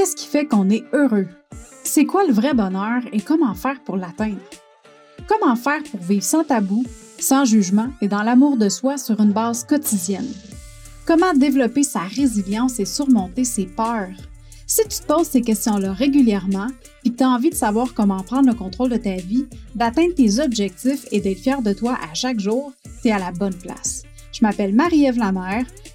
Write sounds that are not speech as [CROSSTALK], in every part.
Qu'est-ce qui fait qu'on est heureux? C'est quoi le vrai bonheur et comment faire pour l'atteindre? Comment faire pour vivre sans tabou, sans jugement et dans l'amour de soi sur une base quotidienne? Comment développer sa résilience et surmonter ses peurs? Si tu te poses ces questions-là régulièrement et que tu as envie de savoir comment prendre le contrôle de ta vie, d'atteindre tes objectifs et d'être fier de toi à chaque jour, tu es à la bonne place. Je m'appelle Marie-Ève Lamère,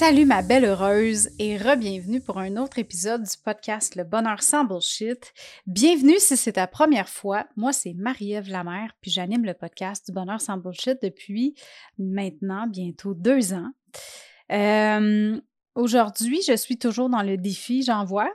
Salut ma belle heureuse et re-bienvenue pour un autre épisode du podcast Le Bonheur sans Bullshit. Bienvenue si c'est ta première fois. Moi, c'est Marie-Ève Lamère, puis j'anime le podcast du Bonheur sans Bullshit depuis maintenant bientôt deux ans. Euh, aujourd'hui, je suis toujours dans le défi J'envoie.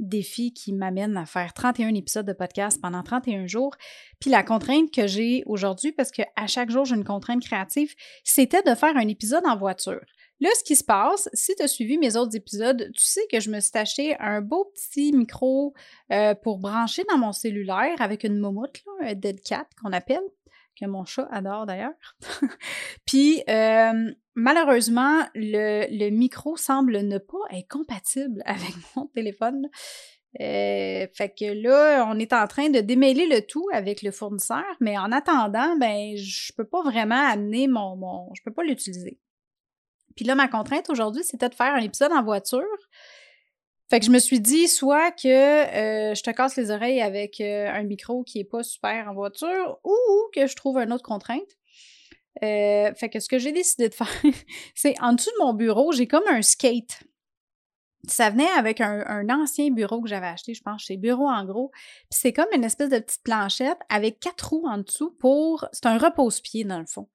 Défi qui m'amène à faire 31 épisodes de podcast pendant 31 jours. Puis la contrainte que j'ai aujourd'hui, parce qu'à chaque jour j'ai une contrainte créative, c'était de faire un épisode en voiture. Là, ce qui se passe, si tu as suivi mes autres épisodes, tu sais que je me suis acheté un beau petit micro euh, pour brancher dans mon cellulaire avec une momoute, un Dead Cat qu'on appelle, que mon chat adore d'ailleurs. [LAUGHS] Puis, euh, malheureusement, le, micro semble ne pas être compatible [LAUGHS] avec mon téléphone. Euh, fait que là, on est en train de démêler le tout avec le fournisseur, mais en attendant, ben, je peux pas vraiment amener mon, mon je peux pas l'utiliser. Puis là, ma contrainte aujourd'hui, c'était de faire un épisode en voiture. Fait que je me suis dit soit que euh, je te casse les oreilles avec euh, un micro qui est pas super en voiture ou que je trouve une autre contrainte. Euh, fait que ce que j'ai décidé de faire, [LAUGHS] c'est en dessous de mon bureau, j'ai comme un skate. Ça venait avec un, ancien bureau que j'avais acheté, je pense, chez Bureau en gros. Puis c'est comme une espèce de petite planchette avec quatre roues en dessous pour. C'est un repose-pied dans le fond.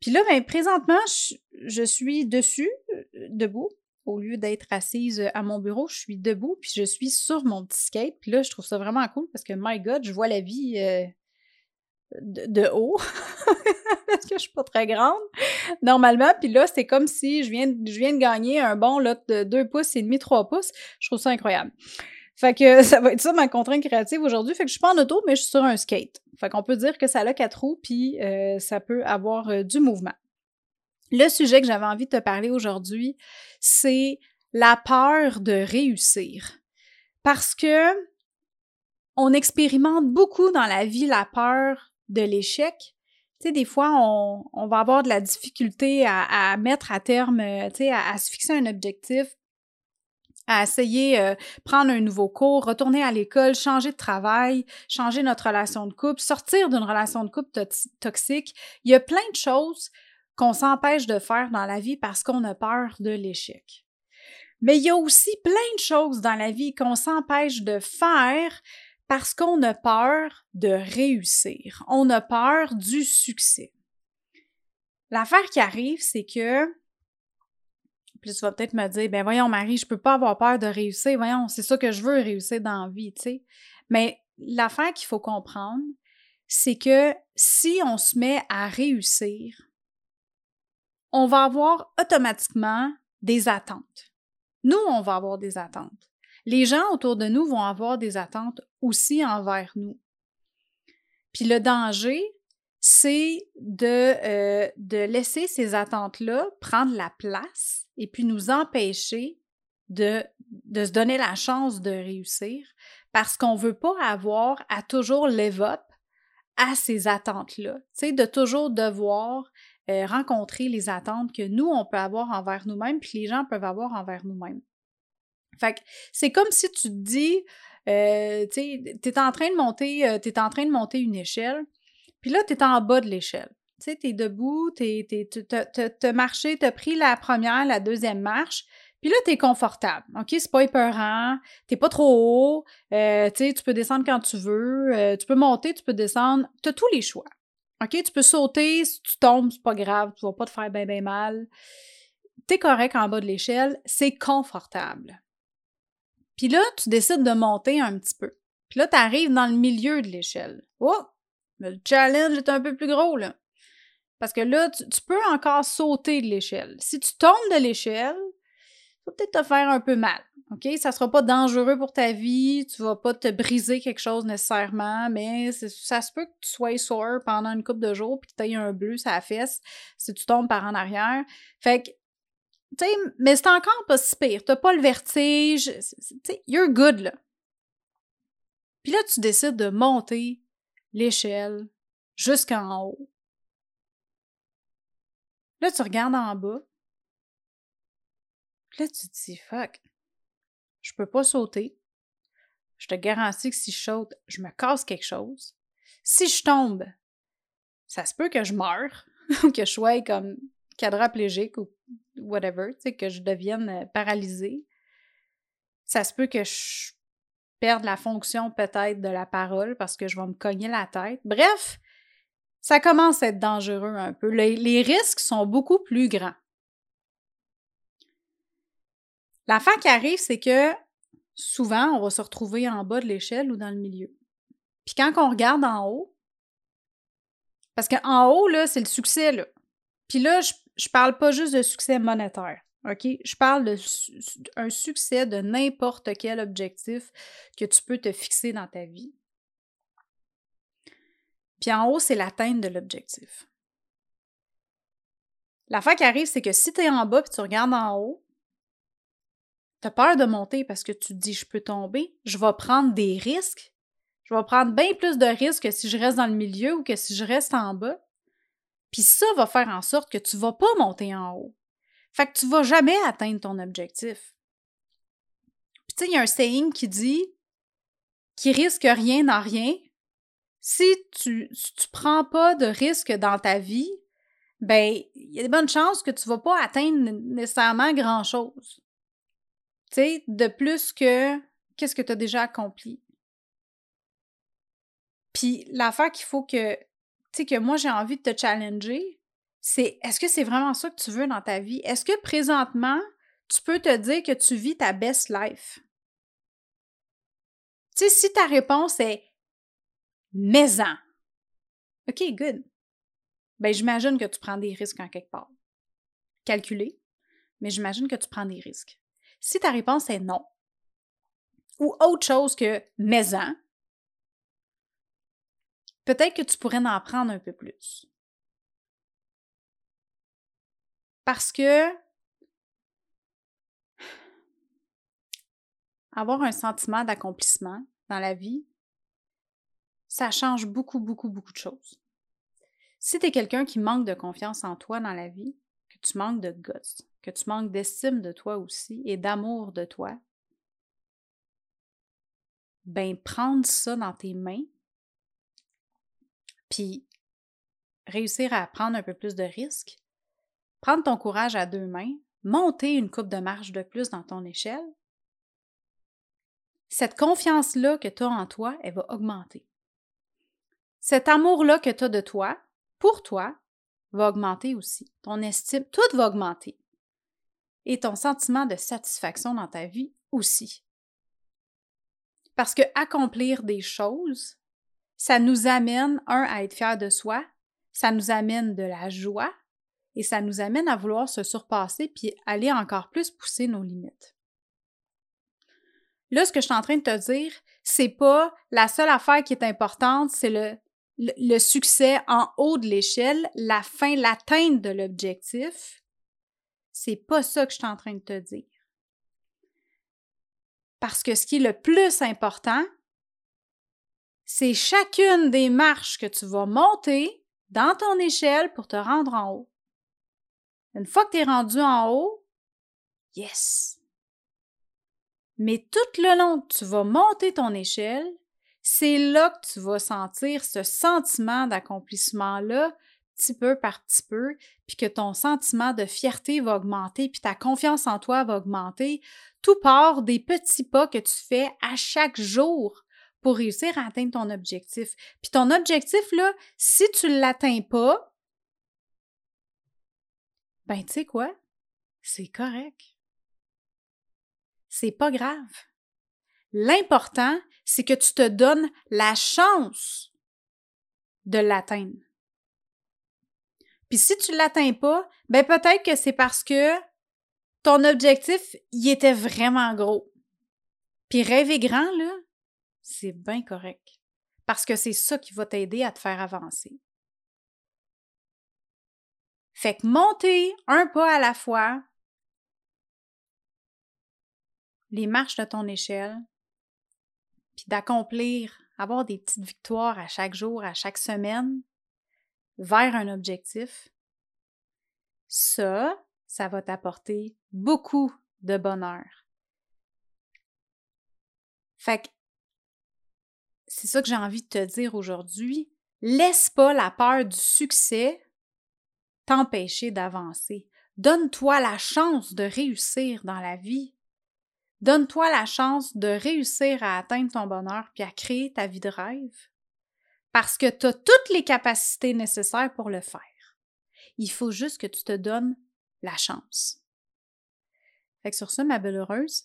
Puis là, ben, présentement, je, suis dessus, euh, debout. Au lieu d'être assise à mon bureau, je suis debout, puis je suis sur mon petit skate. Puis là, je trouve ça vraiment cool parce que, my God, je vois la vie euh, de, haut. [LAUGHS] parce que je suis pas très grande, normalement. Puis là, c'est comme si je viens, je viens de gagner un bon lot de 2 pouces et demi, 3 pouces. Je trouve ça incroyable. Fait que [LAUGHS] ça va être ça ma contrainte créative aujourd'hui. Fait que je suis pas en auto, mais je suis sur un skate. Fait qu'on peut dire que ça a quatre roues, puis euh, ça peut avoir euh, du mouvement. Le sujet que j'avais envie de te parler aujourd'hui, c'est la peur de réussir. Parce que on expérimente beaucoup dans la vie la peur de l'échec. Tu sais, des fois, on, va avoir de la difficulté à, mettre à terme, euh, tu sais, à, se fixer un objectif à essayer euh, prendre un nouveau cours, retourner à l'école, changer de travail, changer notre relation de couple, sortir d'une relation de couple toxique. Il y a plein de choses qu'on s'empêche de faire dans la vie parce qu'on a peur de l'échec. Mais il y a aussi plein de choses dans la vie qu'on s'empêche de faire parce qu'on a peur de réussir. On a peur du succès. L'affaire qui arrive, c'est que puis tu vas peut-être me dire, ben voyons, Marie, je peux pas avoir peur de réussir. Voyons, c'est ça que je veux réussir dans la vie, tu sais. Mais l'affaire qu'il faut comprendre, c'est que si on se met à réussir, on va avoir automatiquement des attentes. Nous, on va avoir des attentes. Les gens autour de nous vont avoir des attentes aussi envers nous. Puis le danger, c'est de, euh, de laisser ces attentes-là prendre la place et puis nous empêcher de, de se donner la chance de réussir parce qu'on ne veut pas avoir à toujours up à ces attentes-là. Tu de toujours devoir euh, rencontrer les attentes que nous, on peut avoir envers nous-mêmes, puis les gens peuvent avoir envers nous-mêmes. Fait que c'est comme si tu te dis, euh, tu t'es en train de monter, euh, es en train de monter une échelle, puis là, tu es en bas de l'échelle. Tu sais, tu es debout, tu as marché, tu as pris la première, la deuxième marche, puis là, tu es confortable. OK? C'est pas épeurant, t'es pas trop haut, euh, tu peux descendre quand tu veux, euh, tu peux monter, tu peux descendre, tu as tous les choix. OK? Tu peux sauter, si tu tombes, c'est pas grave, tu vas pas te faire bien, bien mal. Tu es correct en bas de l'échelle, c'est confortable. Puis là, tu décides de monter un petit peu. Puis là, tu arrives dans le milieu de l'échelle. Oh! Le challenge est un peu plus gros, là. Parce que là, tu, peux encore sauter de l'échelle. Si tu tombes de l'échelle, ça va peut-être te faire un peu mal. OK? Ça sera pas dangereux pour ta vie, tu vas pas te briser quelque chose nécessairement, mais ça se peut que tu sois sore pendant une couple de jours puis que tu aies un bleu sur la fesse si tu tombes par en arrière. Fait que, tu sais, mais c'est encore pas si pire. T'as pas le vertige. Tu sais, you're good, là. Puis là, tu décides de monter l'échelle jusqu'en haut. Là, tu regardes en bas. Là, tu te dis, fuck, je peux pas sauter. Je te garantis que si je saute, je me casse quelque chose. Si je tombe, ça se peut que je meure, ou [LAUGHS] que je sois comme quadraplégique ou whatever, tu que je devienne euh, paralysée. Ça se peut que je perde la fonction peut-être de la parole parce que je vais me cogner la tête. Bref, ça commence à être dangereux un peu. Les, risques sont beaucoup plus grands. L'affaire qui arrive, c'est que souvent, on va se retrouver en bas de l'échelle ou dans le milieu. Puis quand on regarde en haut, parce qu'en haut, là, c'est le succès, là. Puis là, je, je parle pas juste de succès monétaire. Je parle d'un succès de n'importe quel objectif que tu peux te fixer dans ta vie. Puis en haut, c'est l'atteinte de l'objectif. L'affaire qui arrive, c'est que si tu es en bas et tu regardes en haut, tu as peur de monter parce que tu te dis je peux tomber, je vais prendre des risques. Je vais prendre bien plus de risques que si je reste dans le milieu ou que si je reste en bas. Puis ça va faire en sorte que tu ne vas pas monter en haut. Fait que tu vas jamais atteindre ton objectif. Puis tu sais, il y a un saying qui dit qui risque rien n'a rien, si tu ne prends pas de risque dans ta vie, ben, il y a de bonnes chances que tu vas pas atteindre nécessairement grand-chose. Tu sais, de plus que qu'est-ce que tu as déjà accompli. Puis l'affaire qu'il faut que, tu sais, que moi j'ai envie de te challenger, c'est est-ce que c'est vraiment ça que tu veux dans ta vie? Est-ce que présentement, tu peux te dire que tu vis ta best life? Tu sais, si ta réponse est maison. OK, good. Ben, j'imagine que tu prends des risques en quelque part. Calculé, mais j'imagine que tu prends des risques. Si ta réponse est non, ou autre chose que maison, peut-être que tu pourrais en prendre un peu plus. Parce que avoir un sentiment d'accomplissement dans la vie, ça change beaucoup, beaucoup, beaucoup de choses. Si tu es quelqu'un qui manque de confiance en toi dans la vie, que tu manques de gosse, que tu manques d'estime de toi aussi et d'amour de toi, ben prendre ça dans tes mains, puis réussir à prendre un peu plus de risques, prendre ton courage à deux mains, monter une coupe de marche de plus dans ton échelle, cette confiance-là que tu as en toi, elle va augmenter. Cet amour-là que tu as de toi, pour toi, va augmenter aussi. Ton estime, tout va augmenter. Et ton sentiment de satisfaction dans ta vie aussi. Parce que accomplir des choses, ça nous amène, un, à être fier de soi, ça nous amène de la joie et ça nous amène à vouloir se surpasser puis aller encore plus pousser nos limites. Là, ce que je suis en train de te dire, c'est pas la seule affaire qui est importante, c'est le succès en haut de l'échelle, la fin, l'atteinte de l'objectif, c'est pas ça que je suis en train de te dire. Parce que ce qui est le plus important, c'est chacune des marches que tu vas monter dans ton échelle pour te rendre en haut. Une fois que tu es rendu en haut, yes! Mais tout le long que tu vas monter ton échelle, c'est là que tu vas sentir ce sentiment d'accomplissement-là, petit peu par petit peu, puis que ton sentiment de fierté va augmenter, puis ta confiance en toi va augmenter. Tout part des petits pas que tu fais à chaque jour pour réussir à atteindre ton objectif. Puis ton objectif, là, si tu ne l'atteins pas, ben tu sais quoi? C'est correct. C'est pas grave. L'important, c'est que tu te donnes la chance de l'atteindre. Puis si tu l'atteins pas, ben peut-être que c'est parce que ton objectif, il était vraiment gros. Puis rêver grand, là, c'est bien correct. Parce que c'est ça qui va t'aider à te faire avancer. Fait que monter un pas à la fois, les marches de ton échelle, puis d'accomplir, avoir des petites victoires à chaque jour, à chaque semaine, vers un objectif, ça, ça va t'apporter beaucoup de bonheur. Fait que c'est ça que j'ai envie de te dire aujourd'hui. Laisse pas la peur du succès t'empêcher d'avancer. Donne-toi la chance de réussir dans la vie. Donne-toi la chance de réussir à atteindre ton bonheur puis à créer ta vie de rêve. Parce que tu as toutes les capacités nécessaires pour le faire. Il faut juste que tu te donnes la chance. Fait que sur ça, ma belle heureuse,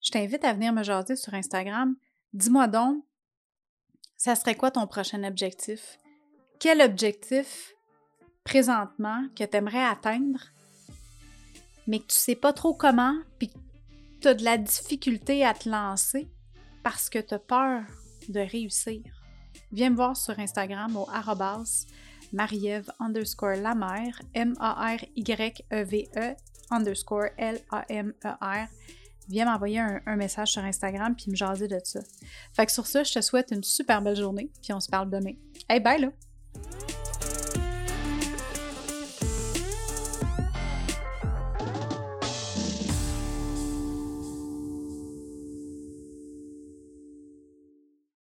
je t'invite à venir me jaser sur Instagram. Dis-moi donc, ça serait quoi ton prochain objectif? Quel objectif présentement que tu aimerais atteindre, mais que tu sais pas trop comment, puis tu as de la difficulté à te lancer parce que tu as peur de réussir? Viens me voir sur Instagram au arrobas mariève underscore la M-A-R-Y-E-V-E underscore L-A-M-E-R. Viens m'envoyer un, un, message sur Instagram puis me jaser de ça. Fait que sur ça, je te souhaite une super belle journée puis on se parle demain. Hey, bye là!